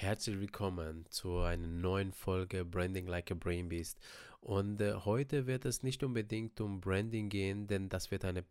Herzlich willkommen zu einer neuen Folge Branding Like a Brain Beast. Und äh, heute wird es nicht unbedingt um Branding gehen, denn das wird eine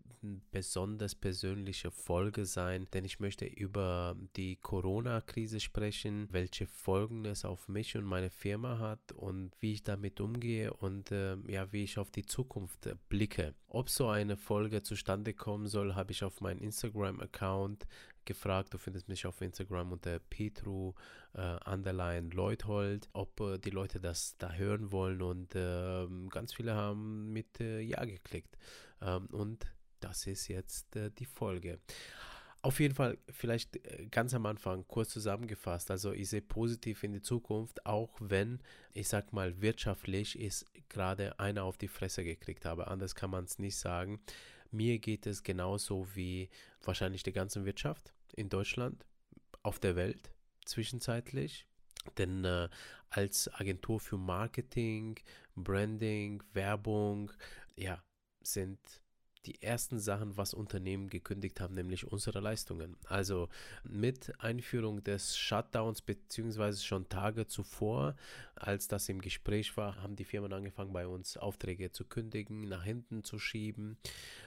besonders persönliche Folge sein, denn ich möchte über die Corona-Krise sprechen, welche Folgen es auf mich und meine Firma hat und wie ich damit umgehe und äh, ja, wie ich auf die Zukunft blicke. Ob so eine Folge zustande kommen soll, habe ich auf meinem Instagram-Account gefragt. Du findest mich auf Instagram unter Petru äh, Underline Leuthold, ob äh, die Leute das da hören wollen und äh, ganz viele haben mit äh, Ja geklickt. Ähm, und das ist jetzt äh, die Folge. Auf jeden Fall, vielleicht äh, ganz am Anfang kurz zusammengefasst. Also ich sehe positiv in die Zukunft, auch wenn, ich sag mal, wirtschaftlich ist gerade einer auf die Fresse gekriegt habe. Anders kann man es nicht sagen. Mir geht es genauso wie wahrscheinlich die ganze Wirtschaft in Deutschland, auf der Welt zwischenzeitlich. Denn äh, als Agentur für Marketing, Branding, Werbung, ja, sind die ersten Sachen, was Unternehmen gekündigt haben, nämlich unsere Leistungen. Also mit Einführung des Shutdowns, beziehungsweise schon Tage zuvor, als das im Gespräch war, haben die Firmen angefangen, bei uns Aufträge zu kündigen, nach hinten zu schieben,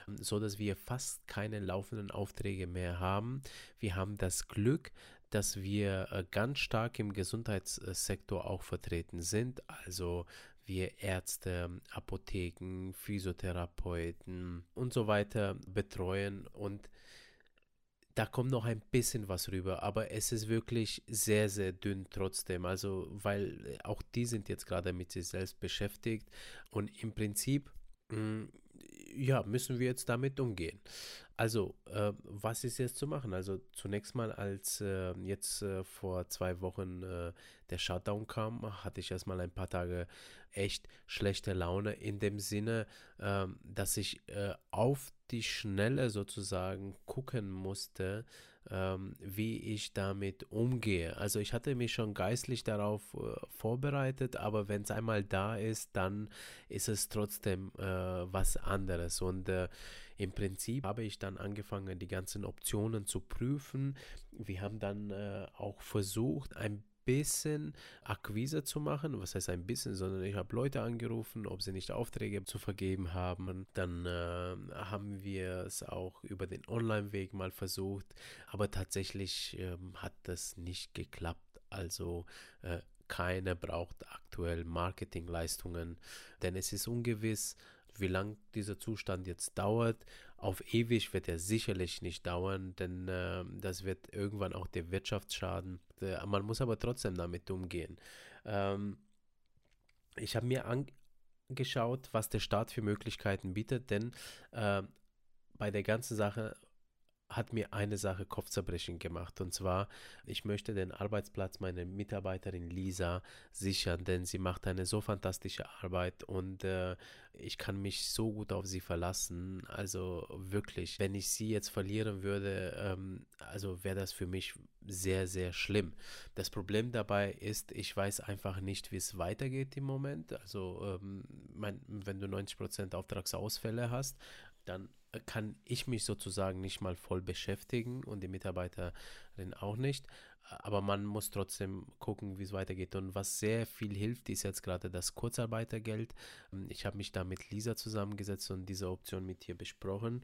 so dass wir fast keine laufenden Aufträge mehr haben. Wir haben das Glück, dass wir äh, ganz stark im Gesundheitssektor auch vertreten sind. Also wir Ärzte, Apotheken, Physiotherapeuten und so weiter betreuen und da kommt noch ein bisschen was rüber, aber es ist wirklich sehr, sehr dünn trotzdem. Also, weil auch die sind jetzt gerade mit sich selbst beschäftigt und im Prinzip, mm, ja, müssen wir jetzt damit umgehen. Also, äh, was ist jetzt zu machen? Also, zunächst mal, als äh, jetzt äh, vor zwei Wochen äh, der Shutdown kam, hatte ich erstmal ein paar Tage echt schlechte Laune in dem Sinne, ähm, dass ich äh, auf die Schnelle sozusagen gucken musste, ähm, wie ich damit umgehe. Also ich hatte mich schon geistlich darauf äh, vorbereitet, aber wenn es einmal da ist, dann ist es trotzdem äh, was anderes. Und äh, im Prinzip habe ich dann angefangen, die ganzen Optionen zu prüfen. Wir haben dann äh, auch versucht, ein bisschen Akquise zu machen. Was heißt ein bisschen, sondern ich habe Leute angerufen, ob sie nicht Aufträge zu vergeben haben. Dann äh, haben wir es auch über den Online-Weg mal versucht, aber tatsächlich äh, hat das nicht geklappt. Also äh, keiner braucht aktuell Marketingleistungen, denn es ist ungewiss, wie lang dieser Zustand jetzt dauert. Auf ewig wird er sicherlich nicht dauern, denn äh, das wird irgendwann auch der Wirtschaft schaden. Man muss aber trotzdem damit umgehen. Ähm, ich habe mir angeschaut, was der Staat für Möglichkeiten bietet, denn äh, bei der ganzen Sache hat mir eine Sache Kopfzerbrechen gemacht. Und zwar, ich möchte den Arbeitsplatz meiner Mitarbeiterin Lisa sichern, denn sie macht eine so fantastische Arbeit und äh, ich kann mich so gut auf sie verlassen. Also wirklich, wenn ich sie jetzt verlieren würde, ähm, also wäre das für mich sehr, sehr schlimm. Das Problem dabei ist, ich weiß einfach nicht, wie es weitergeht im Moment. Also, ähm, mein, wenn du 90% Auftragsausfälle hast, dann kann ich mich sozusagen nicht mal voll beschäftigen und die Mitarbeiterin auch nicht aber man muss trotzdem gucken, wie es weitergeht. Und was sehr viel hilft, ist jetzt gerade das Kurzarbeitergeld. Ich habe mich da mit Lisa zusammengesetzt und diese Option mit ihr besprochen,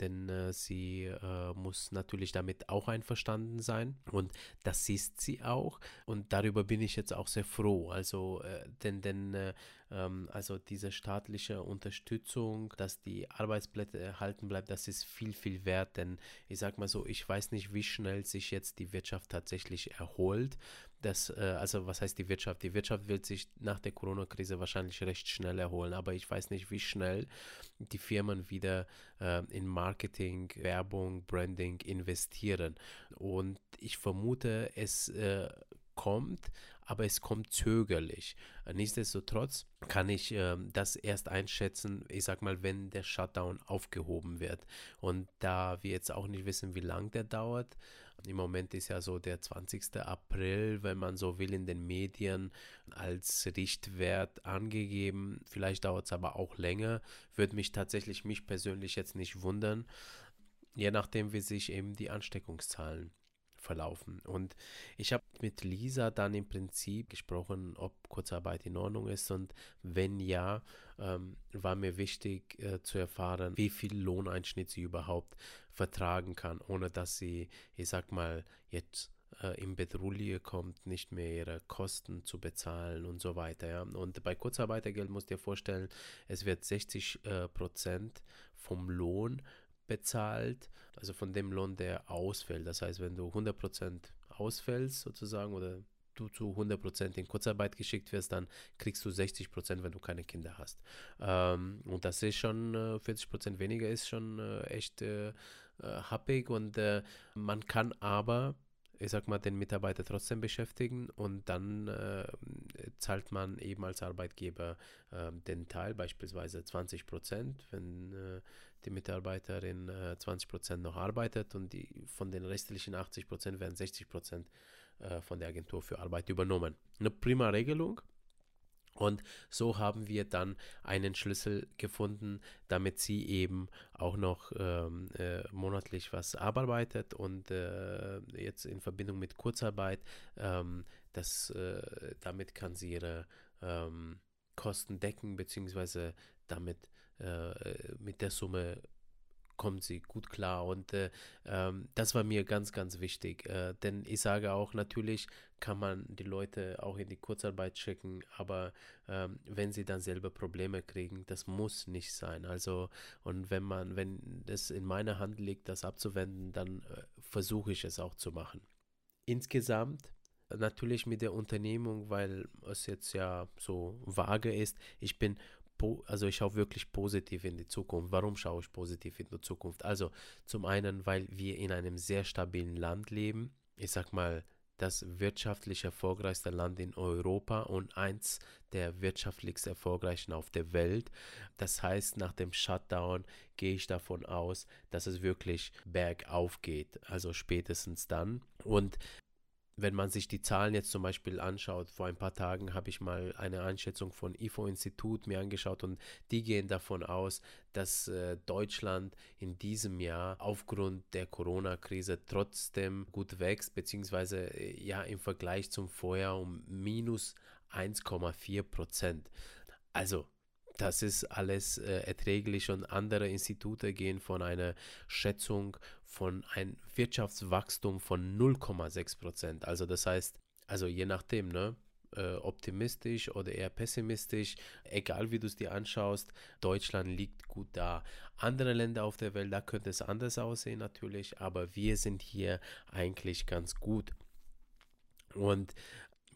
denn äh, sie äh, muss natürlich damit auch einverstanden sein und das ist sie auch und darüber bin ich jetzt auch sehr froh. Also, äh, denn, denn äh, ähm, also diese staatliche Unterstützung, dass die Arbeitsplätze erhalten bleibt, das ist viel, viel wert, denn ich sag mal so, ich weiß nicht, wie schnell sich jetzt die Wirtschaft tatsächlich tatsächlich erholt. Das, äh, also was heißt die Wirtschaft? Die Wirtschaft wird sich nach der Corona-Krise wahrscheinlich recht schnell erholen, aber ich weiß nicht, wie schnell die Firmen wieder äh, in Marketing, Werbung, Branding investieren. Und ich vermute, es äh, kommt, aber es kommt zögerlich. Nichtsdestotrotz kann ich äh, das erst einschätzen, ich sag mal, wenn der Shutdown aufgehoben wird. Und da wir jetzt auch nicht wissen, wie lang der dauert, im Moment ist ja so der 20. April, wenn man so will, in den Medien als Richtwert angegeben. Vielleicht dauert es aber auch länger. Würde mich tatsächlich, mich persönlich jetzt nicht wundern, je nachdem, wie sich eben die Ansteckungszahlen verlaufen. Und ich habe mit Lisa dann im Prinzip gesprochen, ob Kurzarbeit in Ordnung ist und wenn ja, ähm, war mir wichtig äh, zu erfahren, wie viel Lohneinschnitt sie überhaupt vertragen kann, ohne dass sie, ich sag mal, jetzt äh, in Bedrulle kommt, nicht mehr ihre Kosten zu bezahlen und so weiter. Ja. Und bei Kurzarbeitergeld musst du dir vorstellen, es wird 60 äh, Prozent vom Lohn bezahlt, also von dem Lohn, der ausfällt. Das heißt, wenn du 100 Prozent ausfällst sozusagen oder du zu 100% in Kurzarbeit geschickt wirst, dann kriegst du 60%, wenn du keine Kinder hast. Ähm, und das ist schon, äh, 40% weniger ist schon äh, echt äh, äh happig und äh, man kann aber ich sag mal, den Mitarbeiter trotzdem beschäftigen und dann äh, zahlt man eben als Arbeitgeber äh, den Teil, beispielsweise 20 Prozent, wenn äh, die Mitarbeiterin 20 äh, Prozent noch arbeitet und die, von den restlichen 80 Prozent werden 60 Prozent äh, von der Agentur für Arbeit übernommen. Eine prima Regelung. Und so haben wir dann einen Schlüssel gefunden, damit sie eben auch noch ähm, äh, monatlich was arbeitet und äh, jetzt in Verbindung mit Kurzarbeit, ähm, das, äh, damit kann sie ihre ähm, Kosten decken, beziehungsweise damit äh, mit der Summe kommt sie gut klar. Und äh, ähm, das war mir ganz, ganz wichtig. Äh, denn ich sage auch, natürlich kann man die Leute auch in die Kurzarbeit schicken, aber ähm, wenn sie dann selber Probleme kriegen, das muss nicht sein. Also, und wenn man, wenn es in meiner Hand liegt, das abzuwenden, dann äh, versuche ich es auch zu machen. Insgesamt natürlich mit der Unternehmung, weil es jetzt ja so vage ist. Ich bin also ich schaue wirklich positiv in die Zukunft. Warum schaue ich positiv in die Zukunft? Also zum einen, weil wir in einem sehr stabilen Land leben. Ich sag mal, das wirtschaftlich erfolgreichste Land in Europa und eins der wirtschaftlichst erfolgreichen auf der Welt. Das heißt, nach dem Shutdown gehe ich davon aus, dass es wirklich bergauf geht, also spätestens dann. Und wenn man sich die Zahlen jetzt zum Beispiel anschaut, vor ein paar Tagen habe ich mal eine Einschätzung von IFO-Institut mir angeschaut und die gehen davon aus, dass äh, Deutschland in diesem Jahr aufgrund der Corona-Krise trotzdem gut wächst, beziehungsweise äh, ja im Vergleich zum Vorjahr um minus 1,4 Prozent. Also das ist alles äh, erträglich und andere Institute gehen von einer Schätzung von einem Wirtschaftswachstum von 0,6 Prozent. Also das heißt, also je nachdem, ne? Äh, optimistisch oder eher pessimistisch, egal wie du es dir anschaust, Deutschland liegt gut da. Andere Länder auf der Welt, da könnte es anders aussehen natürlich, aber wir sind hier eigentlich ganz gut. Und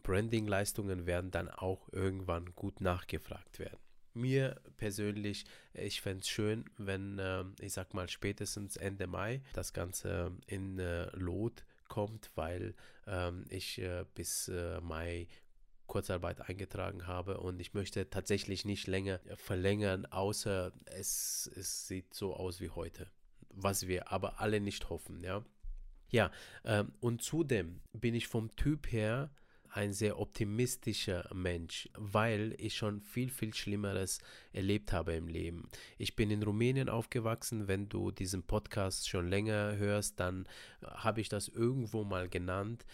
Branding-Leistungen werden dann auch irgendwann gut nachgefragt werden mir persönlich, ich fände es schön, wenn, äh, ich sag mal, spätestens Ende Mai das Ganze in äh, Lot kommt, weil ähm, ich äh, bis äh, Mai Kurzarbeit eingetragen habe und ich möchte tatsächlich nicht länger verlängern, außer es, es sieht so aus wie heute, was wir aber alle nicht hoffen, ja. Ja, ähm, und zudem bin ich vom Typ her ein sehr optimistischer Mensch, weil ich schon viel, viel Schlimmeres erlebt habe im Leben. Ich bin in Rumänien aufgewachsen. Wenn du diesen Podcast schon länger hörst, dann habe ich das irgendwo mal genannt.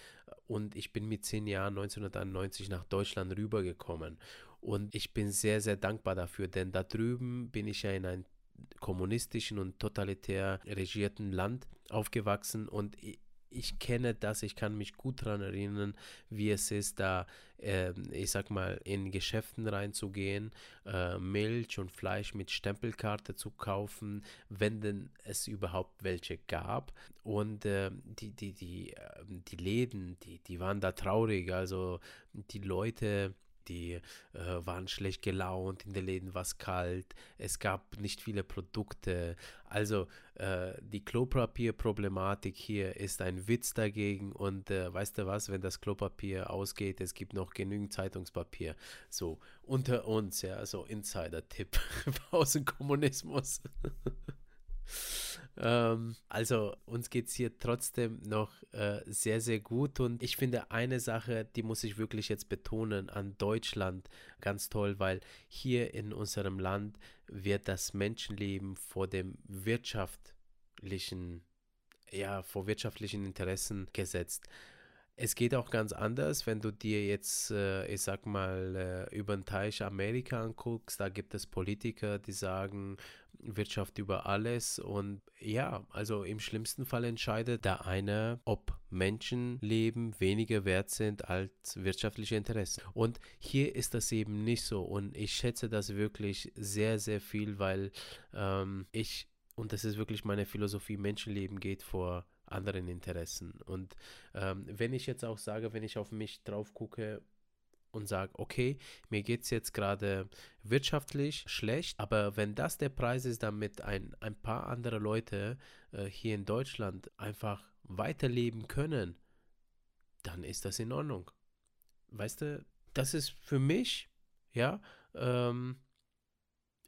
Und ich bin mit zehn Jahren 1991 nach Deutschland rübergekommen. Und ich bin sehr, sehr dankbar dafür, denn da drüben bin ich ja in einem kommunistischen und totalitär regierten Land aufgewachsen und ich, kenne das, ich kann mich gut daran erinnern, wie es ist, da, äh, ich sag mal, in Geschäften reinzugehen, äh, Milch und Fleisch mit Stempelkarte zu kaufen, wenn denn es überhaupt welche gab. Und äh, die, die, die, ähm, die Läden, die, die waren da traurig, also die Leute die äh, waren schlecht gelaunt, in den Läden war es kalt, es gab nicht viele Produkte. Also äh, die Klopapierproblematik hier ist ein Witz dagegen und äh, weißt du was, wenn das Klopapier ausgeht, es gibt noch genügend Zeitungspapier. So, unter uns, ja, so Insider-Tipp aus dem Kommunismus. Ähm, also uns geht es hier trotzdem noch äh, sehr, sehr gut. Und ich finde eine Sache, die muss ich wirklich jetzt betonen an Deutschland ganz toll, weil hier in unserem Land wird das Menschenleben vor dem wirtschaftlichen ja, vor wirtschaftlichen Interessen gesetzt. Es geht auch ganz anders, wenn du dir jetzt, äh, ich sag mal, äh, über den Teich Amerika anguckst. Da gibt es Politiker, die sagen, Wirtschaft über alles. Und ja, also im schlimmsten Fall entscheidet da einer, ob Menschenleben weniger wert sind als wirtschaftliche Interessen. Und hier ist das eben nicht so. Und ich schätze das wirklich sehr, sehr viel, weil ähm, ich, und das ist wirklich meine Philosophie, Menschenleben geht vor anderen Interessen. Und ähm, wenn ich jetzt auch sage, wenn ich auf mich drauf gucke und sage, okay, mir geht es jetzt gerade wirtschaftlich schlecht, aber wenn das der Preis ist, damit ein, ein paar andere Leute äh, hier in Deutschland einfach weiterleben können, dann ist das in Ordnung. Weißt du, das ist für mich, ja, ähm,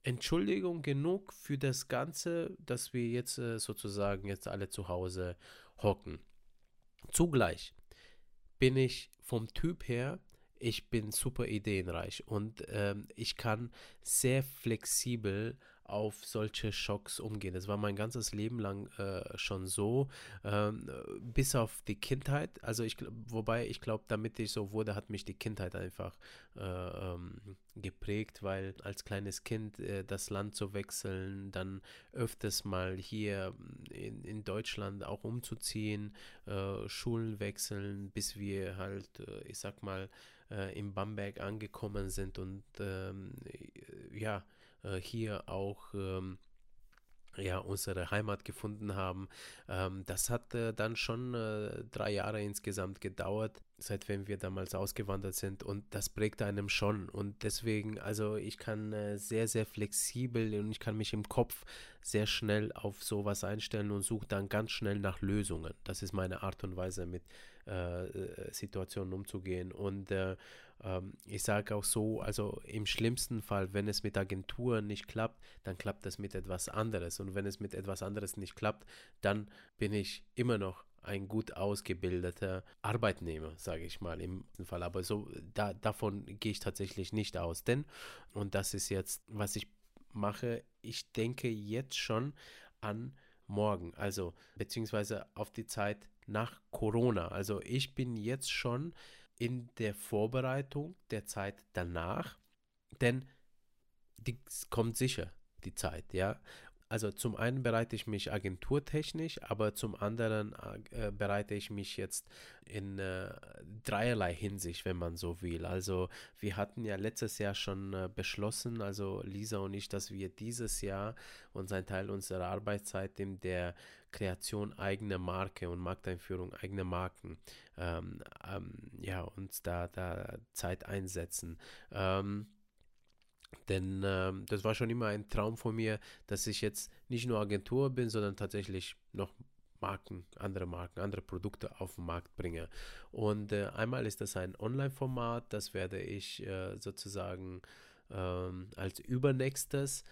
Entschuldigung genug für das Ganze, dass wir jetzt äh, sozusagen jetzt alle zu Hause hocken. Zugleich bin ich vom Typ her, ich bin super ideenreich und ähm, ich kann sehr flexibel auf solche Schocks umgehen. Das war mein ganzes Leben lang äh, schon so, ähm, bis auf die Kindheit. Also ich, wobei ich glaube, damit ich so wurde, hat mich die Kindheit einfach äh, ähm, geprägt, weil als kleines Kind äh, das Land zu wechseln, dann öfters mal hier in, in Deutschland auch umzuziehen, äh, Schulen wechseln, bis wir halt, äh, ich sag mal, äh, in Bamberg angekommen sind und ähm, ja, hier auch ähm, ja, unsere Heimat gefunden haben. Ähm, das hat äh, dann schon äh, drei Jahre insgesamt gedauert, seitdem wir damals ausgewandert sind und das prägt einem schon und deswegen, also ich kann äh, sehr, sehr flexibel und ich kann mich im Kopf sehr schnell auf sowas einstellen und suche dann ganz schnell nach Lösungen. Das ist meine Art und Weise mit äh, äh, Situationen umzugehen und äh, ähm, ich sage auch so, also im schlimmsten Fall, wenn es mit Agenturen nicht klappt, dann klappt es mit etwas anderes. Und wenn es mit etwas anderes nicht klappt, dann bin ich immer noch ein gut ausgebildeter Arbeitnehmer, sage ich mal im Fall. Aber so da, davon gehe ich tatsächlich nicht aus. Denn, und das ist jetzt, was ich mache, ich denke jetzt schon an morgen, also beziehungsweise auf die Zeit nach Corona. Also ich bin jetzt schon in der Vorbereitung der Zeit danach, denn die kommt sicher, die Zeit, ja. Also zum einen bereite ich mich agenturtechnisch, aber zum anderen äh, bereite ich mich jetzt in äh, dreierlei Hinsicht, wenn man so will. Also wir hatten ja letztes Jahr schon äh, beschlossen, also Lisa und ich, dass wir dieses Jahr uns ein Teil unserer Arbeitszeit in der Kreation eigener Marke und Markteinführung eigener Marken ähm, ähm, ja uns da da Zeit einsetzen. Ähm, denn ähm, das war schon immer ein Traum von mir, dass ich jetzt nicht nur Agentur bin, sondern tatsächlich noch Marken, andere Marken, andere Produkte auf den Markt bringe. Und äh, einmal ist das ein Online-Format, das werde ich äh, sozusagen ähm, als übernächstes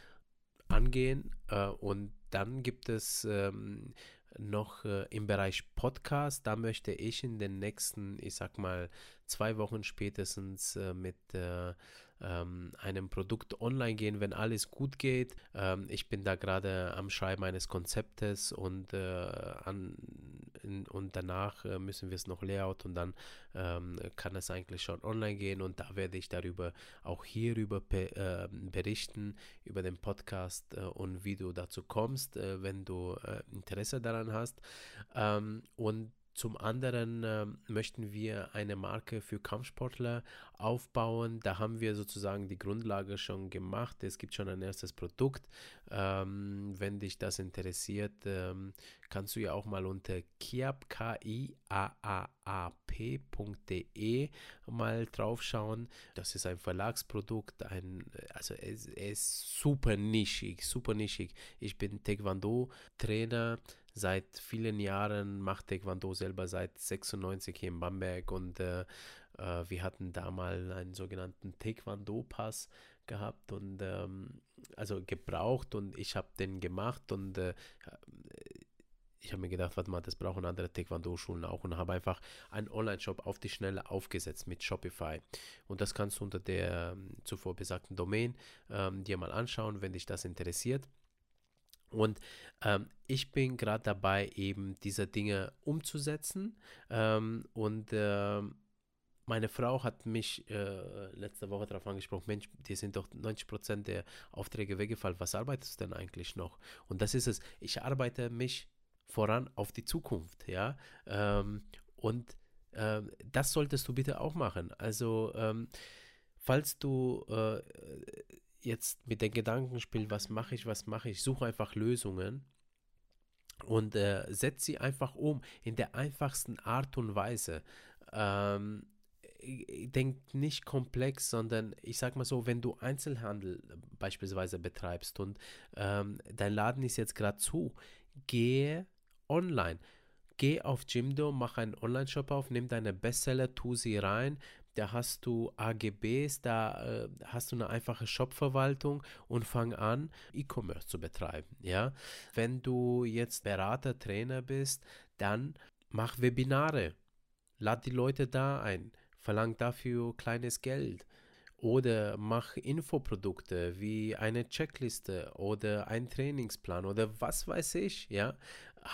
angehen. Äh, und dann gibt es ähm, noch äh, im Bereich Podcast, da möchte ich in den nächsten, ich sag mal, zwei Wochen spätestens äh, mit äh, ähm, einem Produkt online gehen, wenn alles gut geht. Ähm, ich bin da gerade am Schreiben eines Konzeptes und, äh, an, in, und danach äh, müssen wir es noch Layout und dann ähm, kann es eigentlich schon online gehen und da werde ich darüber auch hierüber äh, berichten, über den Podcast äh, und wie du dazu kommst, äh, wenn du äh, Interesse daran hast. Ähm, und zum anderen äh, möchten wir eine Marke für Kampfsportler aufbauen. Da haben wir sozusagen die Grundlage schon gemacht. Es gibt schon ein erstes Produkt. Ähm, wenn dich das interessiert, ähm, kannst du ja auch mal unter kiap.de mal draufschauen. Das ist ein Verlagsprodukt, ein, also es, es ist super nischig, super nischig. Ich bin Taekwondo-Trainer seit vielen Jahren, macht Taekwondo selber seit 96 hier in Bamberg und äh, äh, wir hatten da mal einen sogenannten Taekwondo-Pass gehabt und ähm, also gebraucht und ich habe den gemacht und äh, ich habe mir gedacht, warte mal, das brauchen andere Taekwondo-Schulen auch und habe einfach einen Online-Shop auf die Schnelle aufgesetzt mit Shopify. Und das kannst du unter der ähm, zuvor besagten Domain ähm, dir mal anschauen, wenn dich das interessiert. Und ähm, ich bin gerade dabei, eben diese Dinge umzusetzen. Ähm, und äh, meine Frau hat mich äh, letzte Woche darauf angesprochen, Mensch, dir sind doch 90% der Aufträge weggefallen. Was arbeitest du denn eigentlich noch? Und das ist es. Ich arbeite mich voran auf die Zukunft, ja. Ähm, und ähm, das solltest du bitte auch machen. Also, ähm, falls du äh, jetzt mit den Gedanken spielst, was mache ich, was mache ich, suche einfach Lösungen und äh, setz sie einfach um in der einfachsten Art und Weise. Ähm, denk nicht komplex, sondern ich sag mal so, wenn du Einzelhandel beispielsweise betreibst und ähm, dein Laden ist jetzt gerade zu, gehe online. Geh auf Jimdo, mach einen Online-Shop auf, nimm deine Bestseller, tu sie rein, da hast du AGBs, da äh, hast du eine einfache Shopverwaltung und fang an, E-Commerce zu betreiben. Ja? Wenn du jetzt Berater, Trainer bist, dann mach Webinare. Lad die Leute da ein, verlang dafür kleines Geld. Oder mach Infoprodukte wie eine Checkliste oder ein Trainingsplan oder was weiß ich, ja.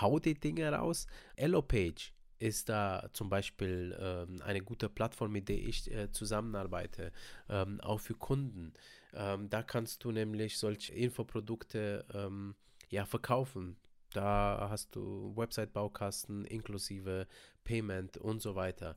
Hau die Dinge raus. Elopage ist da zum Beispiel ähm, eine gute Plattform, mit der ich äh, zusammenarbeite, ähm, auch für Kunden. Ähm, da kannst du nämlich solche Infoprodukte ähm, ja, verkaufen. Da hast du Website-Baukasten inklusive Payment und so weiter.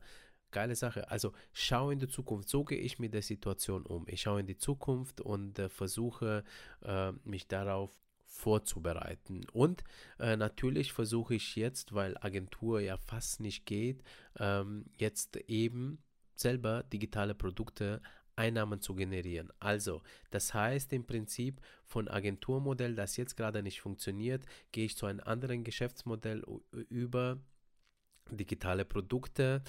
Geile Sache. Also schau in die Zukunft. So gehe ich mit der Situation um. Ich schaue in die Zukunft und äh, versuche äh, mich darauf vorzubereiten. Und äh, natürlich versuche ich jetzt, weil Agentur ja fast nicht geht, ähm, jetzt eben selber digitale Produkte Einnahmen zu generieren. Also, das heißt im Prinzip von Agenturmodell, das jetzt gerade nicht funktioniert, gehe ich zu einem anderen Geschäftsmodell über digitale Produkte.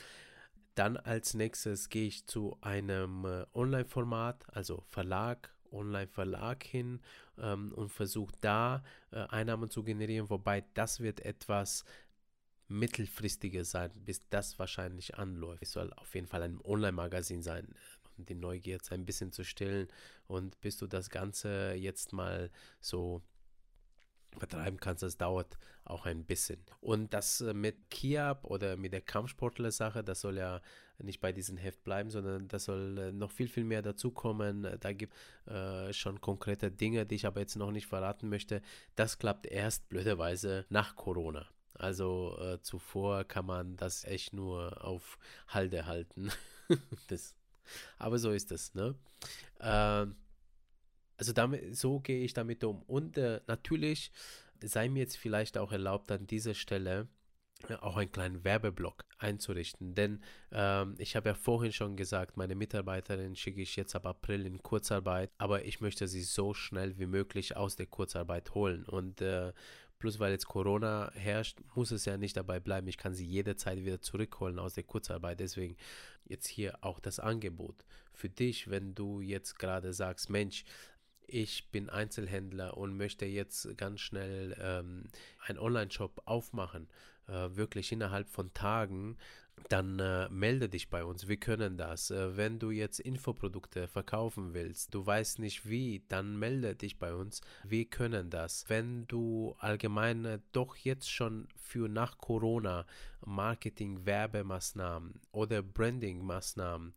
Dann als nächstes gehe ich zu einem äh, Online-Format, also Verlag Online-Verlag hin ähm, und versucht da äh, Einnahmen zu generieren, wobei das wird etwas mittelfristiger sein, bis das wahrscheinlich anläuft. Es soll auf jeden Fall ein Online-Magazin sein, um die Neugier ein bisschen zu stillen und bis du das Ganze jetzt mal so vertreiben kannst, das dauert auch ein bisschen. Und das äh, mit Kiab oder mit der Kampfsportler-Sache, das soll ja nicht bei diesem Heft bleiben, sondern da soll äh, noch viel, viel mehr dazukommen. Da gibt äh, schon konkrete Dinge, die ich aber jetzt noch nicht verraten möchte. Das klappt erst blöderweise nach Corona. Also äh, zuvor kann man das echt nur auf Halde halten. das, aber so ist es, ne? Äh, also damit, so gehe ich damit um. Und äh, natürlich sei mir jetzt vielleicht auch erlaubt, an dieser Stelle auch einen kleinen Werbeblock einzurichten. Denn ähm, ich habe ja vorhin schon gesagt, meine Mitarbeiterin schicke ich jetzt ab April in Kurzarbeit, aber ich möchte sie so schnell wie möglich aus der Kurzarbeit holen. Und äh, plus weil jetzt Corona herrscht, muss es ja nicht dabei bleiben. Ich kann sie jederzeit wieder zurückholen aus der Kurzarbeit. Deswegen jetzt hier auch das Angebot für dich, wenn du jetzt gerade sagst, Mensch, ich bin Einzelhändler und möchte jetzt ganz schnell ähm, einen Online-Shop aufmachen, äh, wirklich innerhalb von Tagen, dann äh, melde dich bei uns. Wir können das. Äh, wenn du jetzt Infoprodukte verkaufen willst, du weißt nicht wie, dann melde dich bei uns. Wir können das. Wenn du allgemein äh, doch jetzt schon für nach Corona Marketing, Werbemaßnahmen oder Branding-Maßnahmen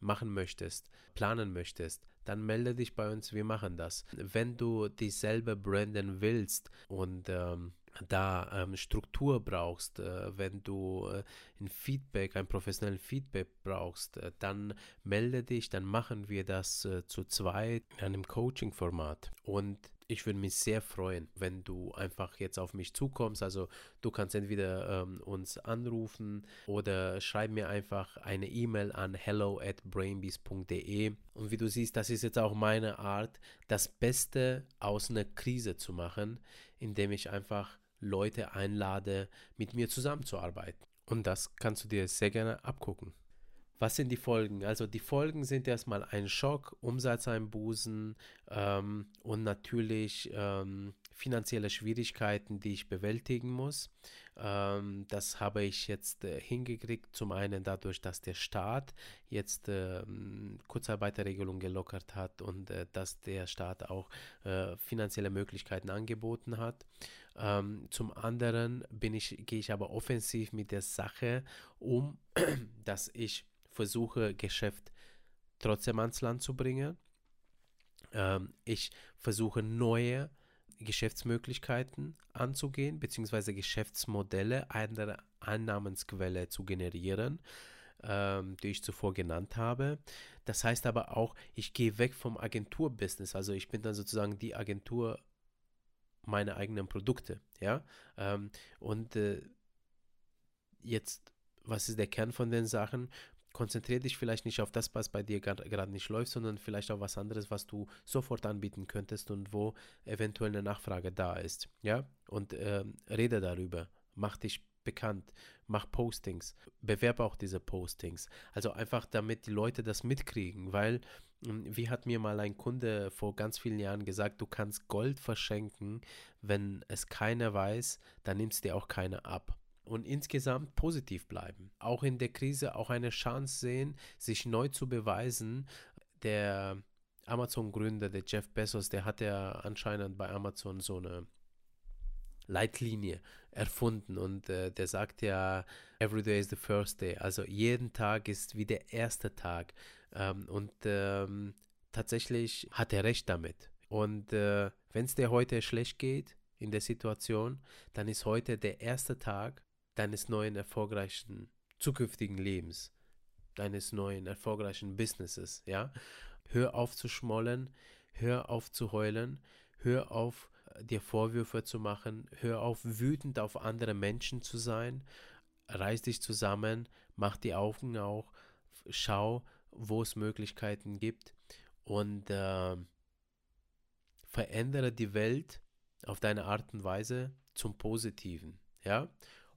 machen möchtest, planen möchtest, dann melde dich bei uns, wir machen das. Wenn du dieselbe branden willst und ähm, da ähm, Struktur brauchst, äh, wenn du äh, ein Feedback, ein professionelles Feedback brauchst, äh, dann melde dich, dann machen wir das äh, zu zweit in einem Coaching-Format. Und ich würde mich sehr freuen, wenn du einfach jetzt auf mich zukommst. Also du kannst entweder ähm, uns anrufen oder schreib mir einfach eine E-Mail an hello at brainbees.de. Und wie du siehst, das ist jetzt auch meine Art, das Beste aus einer Krise zu machen, indem ich einfach Leute einlade, mit mir zusammenzuarbeiten. Und das kannst du dir sehr gerne abgucken. Was sind die Folgen? Also die Folgen sind erstmal ein Schock, Umsatzeinbußen ähm, und natürlich ähm, finanzielle Schwierigkeiten, die ich bewältigen muss. Ähm, das habe ich jetzt äh, hingekriegt, zum einen dadurch, dass der Staat jetzt äh, Kurzarbeiterregelung gelockert hat und äh, dass der Staat auch äh, finanzielle Möglichkeiten angeboten hat. Ähm, zum anderen bin ich, gehe ich aber offensiv mit der Sache um, dass ich versuche, Geschäft trotzdem ans Land zu bringen. Ähm, ich versuche neue Geschäftsmöglichkeiten anzugehen, beziehungsweise Geschäftsmodelle, eine Einnahmensquelle zu generieren, ähm, die ich zuvor genannt habe. Das heißt aber auch, ich gehe weg vom Agenturbusiness. Also ich bin dann sozusagen die Agentur meiner eigenen Produkte. Ja? Ähm, und äh, jetzt, was ist der Kern von den Sachen? Konzentriere dich vielleicht nicht auf das, was bei dir gerade nicht läuft, sondern vielleicht auf was anderes, was du sofort anbieten könntest und wo eventuell eine Nachfrage da ist. Ja, und ähm, rede darüber, mach dich bekannt, mach Postings, bewerbe auch diese Postings. Also einfach, damit die Leute das mitkriegen, weil hm, wie hat mir mal ein Kunde vor ganz vielen Jahren gesagt, du kannst Gold verschenken, wenn es keiner weiß, dann nimmst dir auch keiner ab und insgesamt positiv bleiben. Auch in der Krise auch eine Chance sehen, sich neu zu beweisen. Der Amazon-Gründer, der Jeff Bezos, der hat ja anscheinend bei Amazon so eine Leitlinie erfunden und äh, der sagt ja, every day is the first day, also jeden Tag ist wie der erste Tag ähm, und ähm, tatsächlich hat er recht damit. Und äh, wenn es dir heute schlecht geht in der Situation, dann ist heute der erste Tag, deines neuen erfolgreichen zukünftigen Lebens, deines neuen erfolgreichen Businesses, ja? Hör auf zu schmollen, hör auf zu heulen, hör auf dir Vorwürfe zu machen, hör auf wütend auf andere Menschen zu sein, reiß dich zusammen, mach die Augen auch, schau, wo es Möglichkeiten gibt und äh, verändere die Welt auf deine Art und Weise zum Positiven, ja?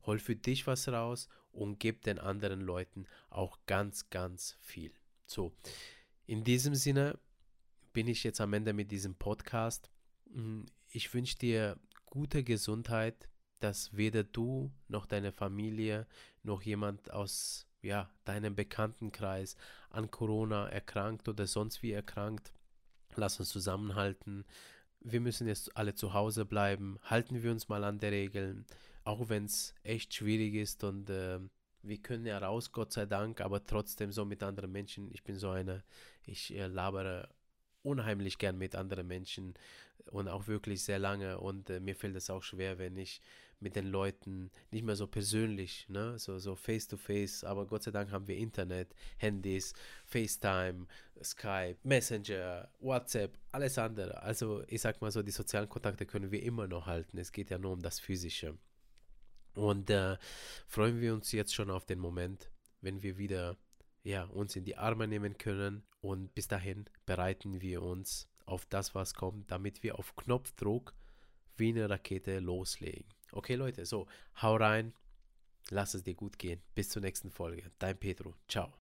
Hol für dich was raus und gib den anderen Leuten auch ganz, ganz viel. So, in diesem Sinne bin ich jetzt am Ende mit diesem Podcast. Hm, ich wünsche dir gute Gesundheit, dass weder du noch deine Familie noch jemand aus ja, deinem Bekanntenkreis an Corona erkrankt oder sonst wie erkrankt. Lass uns zusammenhalten. Wir müssen jetzt alle zu Hause bleiben. Halten wir uns mal an die Regeln auch wenn es echt schwierig ist und äh, wir können ja raus, Gott sei Dank, aber trotzdem so mit anderen Menschen. Ich bin so eine, ich äh, labere unheimlich gern mit anderen Menschen und auch wirklich sehr lange und äh, mir fällt es auch schwer, wenn ich mit den Leuten nicht mehr so persönlich, ne, so, so face to face, aber Gott sei Dank haben wir Internet, Handys, FaceTime, Skype, Messenger, WhatsApp, alles andere. Also ich sag mal so, die sozialen Kontakte können wir immer noch halten. Es geht ja nur um das Physische. Und äh, freuen wir uns jetzt schon auf den Moment, wenn wir wieder ja, uns in die Arme nehmen können. Und bis dahin bereiten wir uns auf das, was kommt, damit wir auf Knopfdruck wie eine Rakete loslegen. Okay, Leute, so, hau rein, lass es dir gut gehen. Bis zur nächsten Folge. Dein Petro. Ciao.